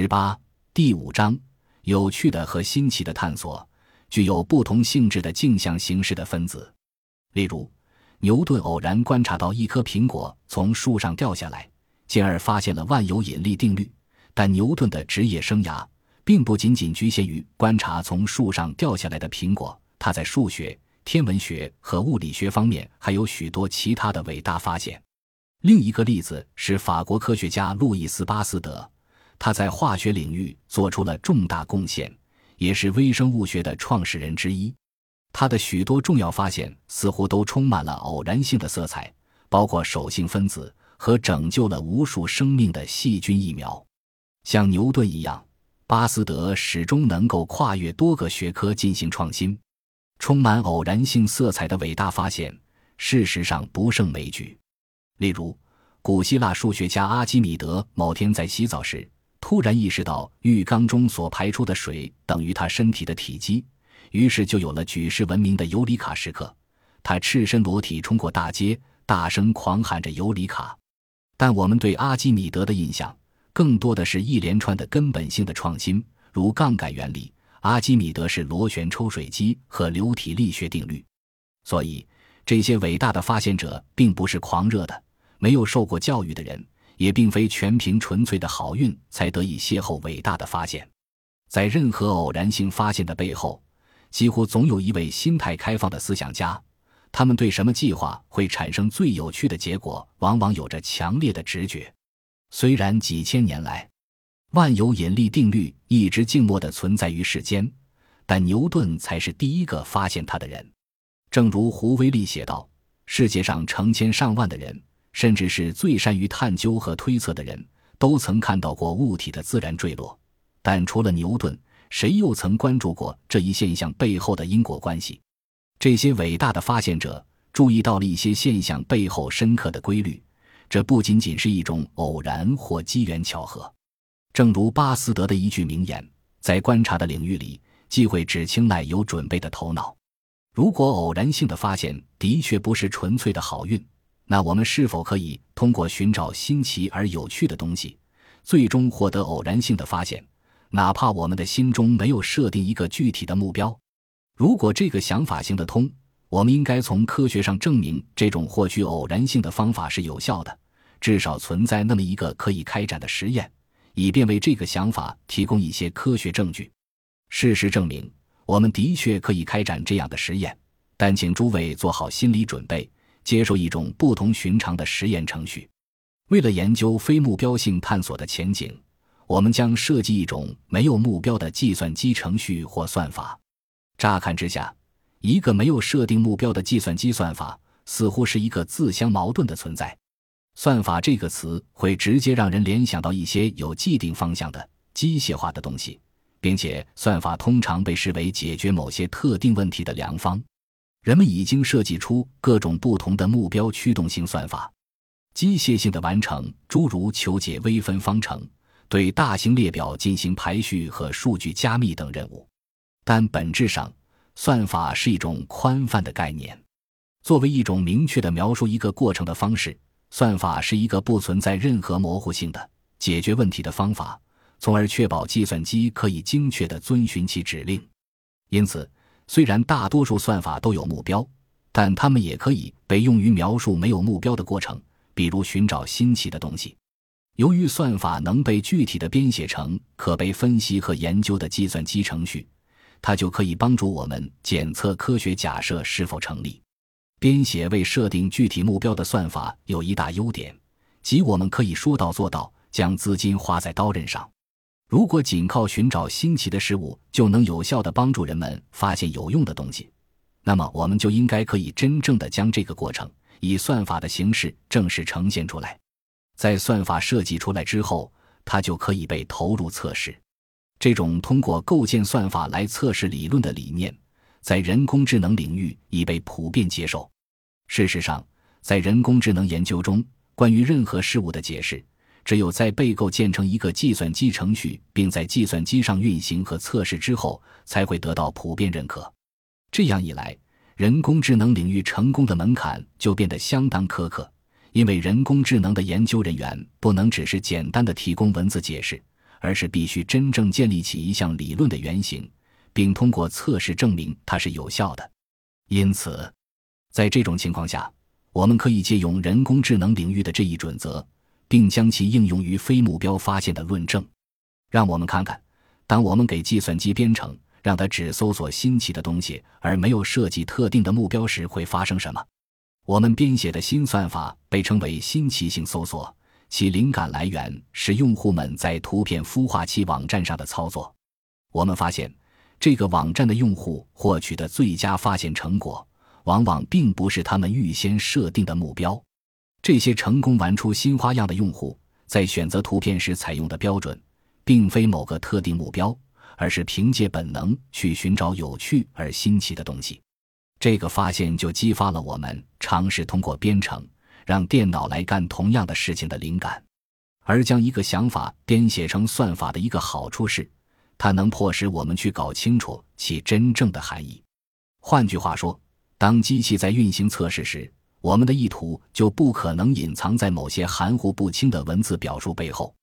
十八第五章有趣的和新奇的探索，具有不同性质的镜像形式的分子。例如，牛顿偶然观察到一颗苹果从树上掉下来，进而发现了万有引力定律。但牛顿的职业生涯并不仅仅局限于观察从树上掉下来的苹果，他在数学、天文学和物理学方面还有许多其他的伟大发现。另一个例子是法国科学家路易斯·巴斯德。他在化学领域做出了重大贡献，也是微生物学的创始人之一。他的许多重要发现似乎都充满了偶然性的色彩，包括手性分子和拯救了无数生命的细菌疫苗。像牛顿一样，巴斯德始终能够跨越多个学科进行创新。充满偶然性色彩的伟大发现，事实上不胜枚举。例如，古希腊数学家阿基米德某天在洗澡时。突然意识到浴缸中所排出的水等于他身体的体积，于是就有了举世闻名的尤里卡时刻。他赤身裸体冲过大街，大声狂喊着“尤里卡”。但我们对阿基米德的印象，更多的是一连串的根本性的创新，如杠杆原理、阿基米德式螺旋抽水机和流体力学定律。所以，这些伟大的发现者并不是狂热的、没有受过教育的人。也并非全凭纯粹的好运才得以邂逅伟大的发现，在任何偶然性发现的背后，几乎总有一位心态开放的思想家。他们对什么计划会产生最有趣的结果，往往有着强烈的直觉。虽然几千年来，万有引力定律一直静默地存在于世间，但牛顿才是第一个发现它的人。正如胡威利写道：“世界上成千上万的人。”甚至是最善于探究和推测的人，都曾看到过物体的自然坠落，但除了牛顿，谁又曾关注过这一现象背后的因果关系？这些伟大的发现者注意到了一些现象背后深刻的规律，这不仅仅是一种偶然或机缘巧合。正如巴斯德的一句名言：“在观察的领域里，机会只青睐有准备的头脑。”如果偶然性的发现的确不是纯粹的好运。那我们是否可以通过寻找新奇而有趣的东西，最终获得偶然性的发现？哪怕我们的心中没有设定一个具体的目标，如果这个想法行得通，我们应该从科学上证明这种获取偶然性的方法是有效的，至少存在那么一个可以开展的实验，以便为这个想法提供一些科学证据。事实证明，我们的确可以开展这样的实验，但请诸位做好心理准备。接受一种不同寻常的实验程序。为了研究非目标性探索的前景，我们将设计一种没有目标的计算机程序或算法。乍看之下，一个没有设定目标的计算机算法似乎是一个自相矛盾的存在。算法这个词会直接让人联想到一些有既定方向的机械化的东西，并且算法通常被视为解决某些特定问题的良方。人们已经设计出各种不同的目标驱动性算法，机械性的完成诸如求解微分方程、对大型列表进行排序和数据加密等任务。但本质上，算法是一种宽泛的概念。作为一种明确的描述一个过程的方式，算法是一个不存在任何模糊性的解决问题的方法，从而确保计算机可以精确地遵循其指令。因此。虽然大多数算法都有目标，但它们也可以被用于描述没有目标的过程，比如寻找新奇的东西。由于算法能被具体的编写成可被分析和研究的计算机程序，它就可以帮助我们检测科学假设是否成立。编写未设定具体目标的算法有一大优点，即我们可以说到做到，将资金花在刀刃上。如果仅靠寻找新奇的事物就能有效地帮助人们发现有用的东西，那么我们就应该可以真正的将这个过程以算法的形式正式呈现出来。在算法设计出来之后，它就可以被投入测试。这种通过构建算法来测试理论的理念，在人工智能领域已被普遍接受。事实上，在人工智能研究中，关于任何事物的解释。只有在被构建成一个计算机程序，并在计算机上运行和测试之后，才会得到普遍认可。这样一来，人工智能领域成功的门槛就变得相当苛刻，因为人工智能的研究人员不能只是简单的提供文字解释，而是必须真正建立起一项理论的原型，并通过测试证明它是有效的。因此，在这种情况下，我们可以借用人工智能领域的这一准则，并将其应用于非目标发现的论证。让我们看看，当我们给计算机编程，让它只搜索新奇的东西，而没有设计特定的目标时，会发生什么？我们编写的新算法被称为新奇性搜索，其灵感来源是用户们在图片孵化器网站上的操作。我们发现，这个网站的用户获取的最佳发现成果，往往并不是他们预先设定的目标。这些成功玩出新花样的用户，在选择图片时采用的标准，并非某个特定目标，而是凭借本能去寻找有趣而新奇的东西。这个发现就激发了我们尝试通过编程让电脑来干同样的事情的灵感，而将一个想法编写成算法的一个好处是，它能迫使我们去搞清楚其真正的含义。换句话说，当机器在运行测试时，我们的意图就不可能隐藏在某些含糊不清的文字表述背后。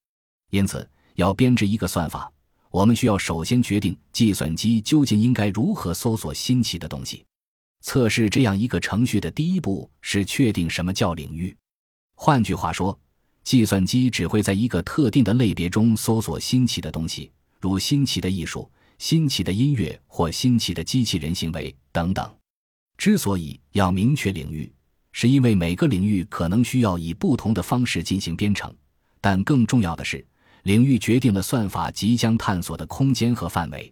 因此，要编制一个算法，我们需要首先决定计算机究竟应该如何搜索新奇的东西。测试这样一个程序的第一步是确定什么叫领域。换句话说，计算机只会在一个特定的类别中搜索新奇的东西，如新奇的艺术、新奇的音乐或新奇的机器人行为等等。之所以要明确领域，是因为每个领域可能需要以不同的方式进行编程。但更重要的是，领域决定了算法即将探索的空间和范围。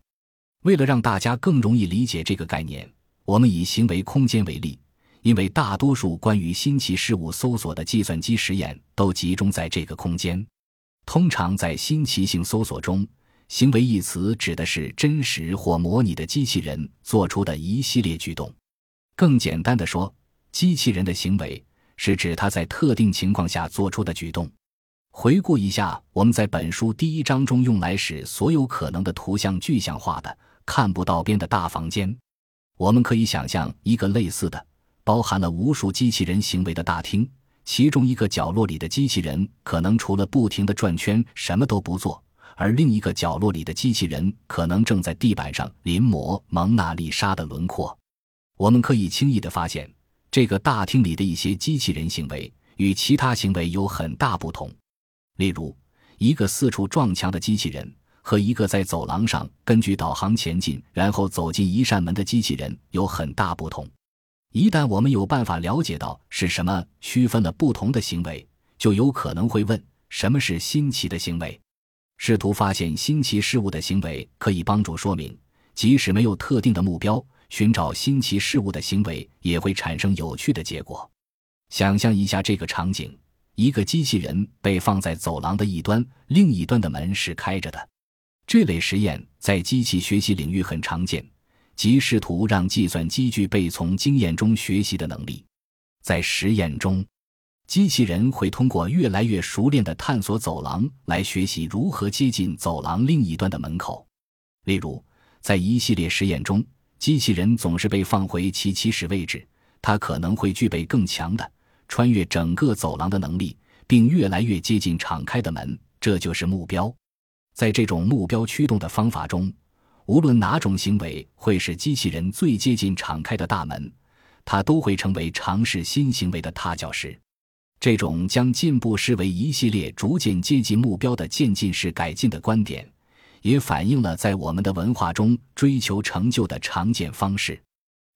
为了让大家更容易理解这个概念。我们以行为空间为例，因为大多数关于新奇事物搜索的计算机实验都集中在这个空间。通常在新奇性搜索中，“行为”一词指的是真实或模拟的机器人做出的一系列举动。更简单的说，机器人的行为是指它在特定情况下做出的举动。回顾一下我们在本书第一章中用来使所有可能的图像具象化的看不到边的大房间。我们可以想象一个类似的、包含了无数机器人行为的大厅，其中一个角落里的机器人可能除了不停地转圈什么都不做，而另一个角落里的机器人可能正在地板上临摹蒙娜丽莎的轮廓。我们可以轻易地发现，这个大厅里的一些机器人行为与其他行为有很大不同。例如，一个四处撞墙的机器人。和一个在走廊上根据导航前进，然后走进一扇门的机器人有很大不同。一旦我们有办法了解到是什么区分了不同的行为，就有可能会问：什么是新奇的行为？试图发现新奇事物的行为可以帮助说明，即使没有特定的目标，寻找新奇事物的行为也会产生有趣的结果。想象一下这个场景：一个机器人被放在走廊的一端，另一端的门是开着的。这类实验在机器学习领域很常见，即试图让计算机具备从经验中学习的能力。在实验中，机器人会通过越来越熟练的探索走廊来学习如何接近走廊另一端的门口。例如，在一系列实验中，机器人总是被放回其起始位置，它可能会具备更强的穿越整个走廊的能力，并越来越接近敞开的门。这就是目标。在这种目标驱动的方法中，无论哪种行为会使机器人最接近敞开的大门，它都会成为尝试新行为的踏脚石。这种将进步视为一系列逐渐接近目标的渐进式改进的观点，也反映了在我们的文化中追求成就的常见方式。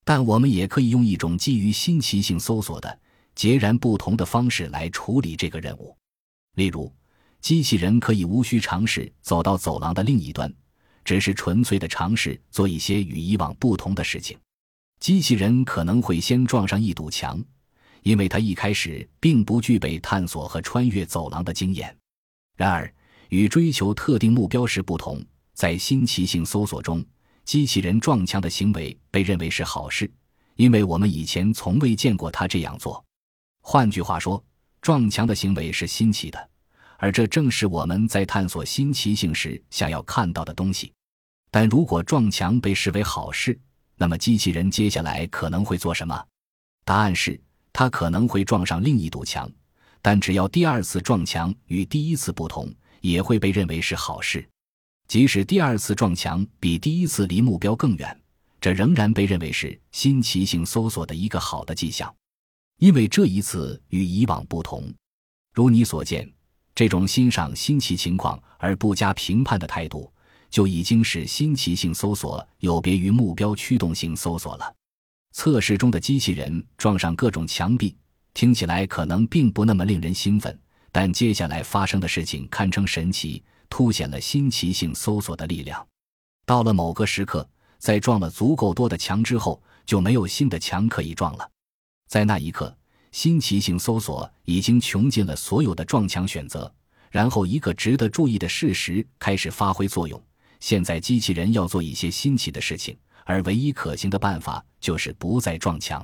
但我们也可以用一种基于新奇性搜索的截然不同的方式来处理这个任务，例如。机器人可以无需尝试走到走廊的另一端，只是纯粹的尝试做一些与以往不同的事情。机器人可能会先撞上一堵墙，因为它一开始并不具备探索和穿越走廊的经验。然而，与追求特定目标时不同，在新奇性搜索中，机器人撞墙的行为被认为是好事，因为我们以前从未见过它这样做。换句话说，撞墙的行为是新奇的。而这正是我们在探索新奇性时想要看到的东西。但如果撞墙被视为好事，那么机器人接下来可能会做什么？答案是，它可能会撞上另一堵墙。但只要第二次撞墙与第一次不同，也会被认为是好事。即使第二次撞墙比第一次离目标更远，这仍然被认为是新奇性搜索的一个好的迹象，因为这一次与以往不同。如你所见，这种欣赏新奇情况而不加评判的态度，就已经使新奇性搜索有别于目标驱动性搜索了。测试中的机器人撞上各种墙壁，听起来可能并不那么令人兴奋，但接下来发生的事情堪称神奇。凸显了新奇性搜索的力量。到了某个时刻，在撞了足够多的墙之后，就没有新的墙可以撞了。在那一刻，新奇性搜索已经穷尽了所有的撞墙选择。然后，一个值得注意的事实开始发挥作用：现在机器人要做一些新奇的事情，而唯一可行的办法就是不再撞墙。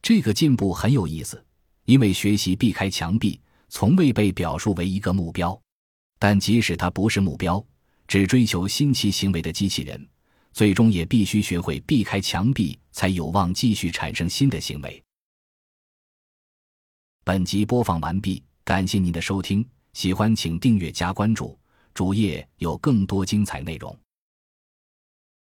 这个进步很有意思，因为学习避开墙壁从未被表述为一个目标。但即使它不是目标，只追求新奇行为的机器人，最终也必须学会避开墙壁，才有望继续产生新的行为。本集播放完毕，感谢您的收听，喜欢请订阅加关注，主页有更多精彩内容。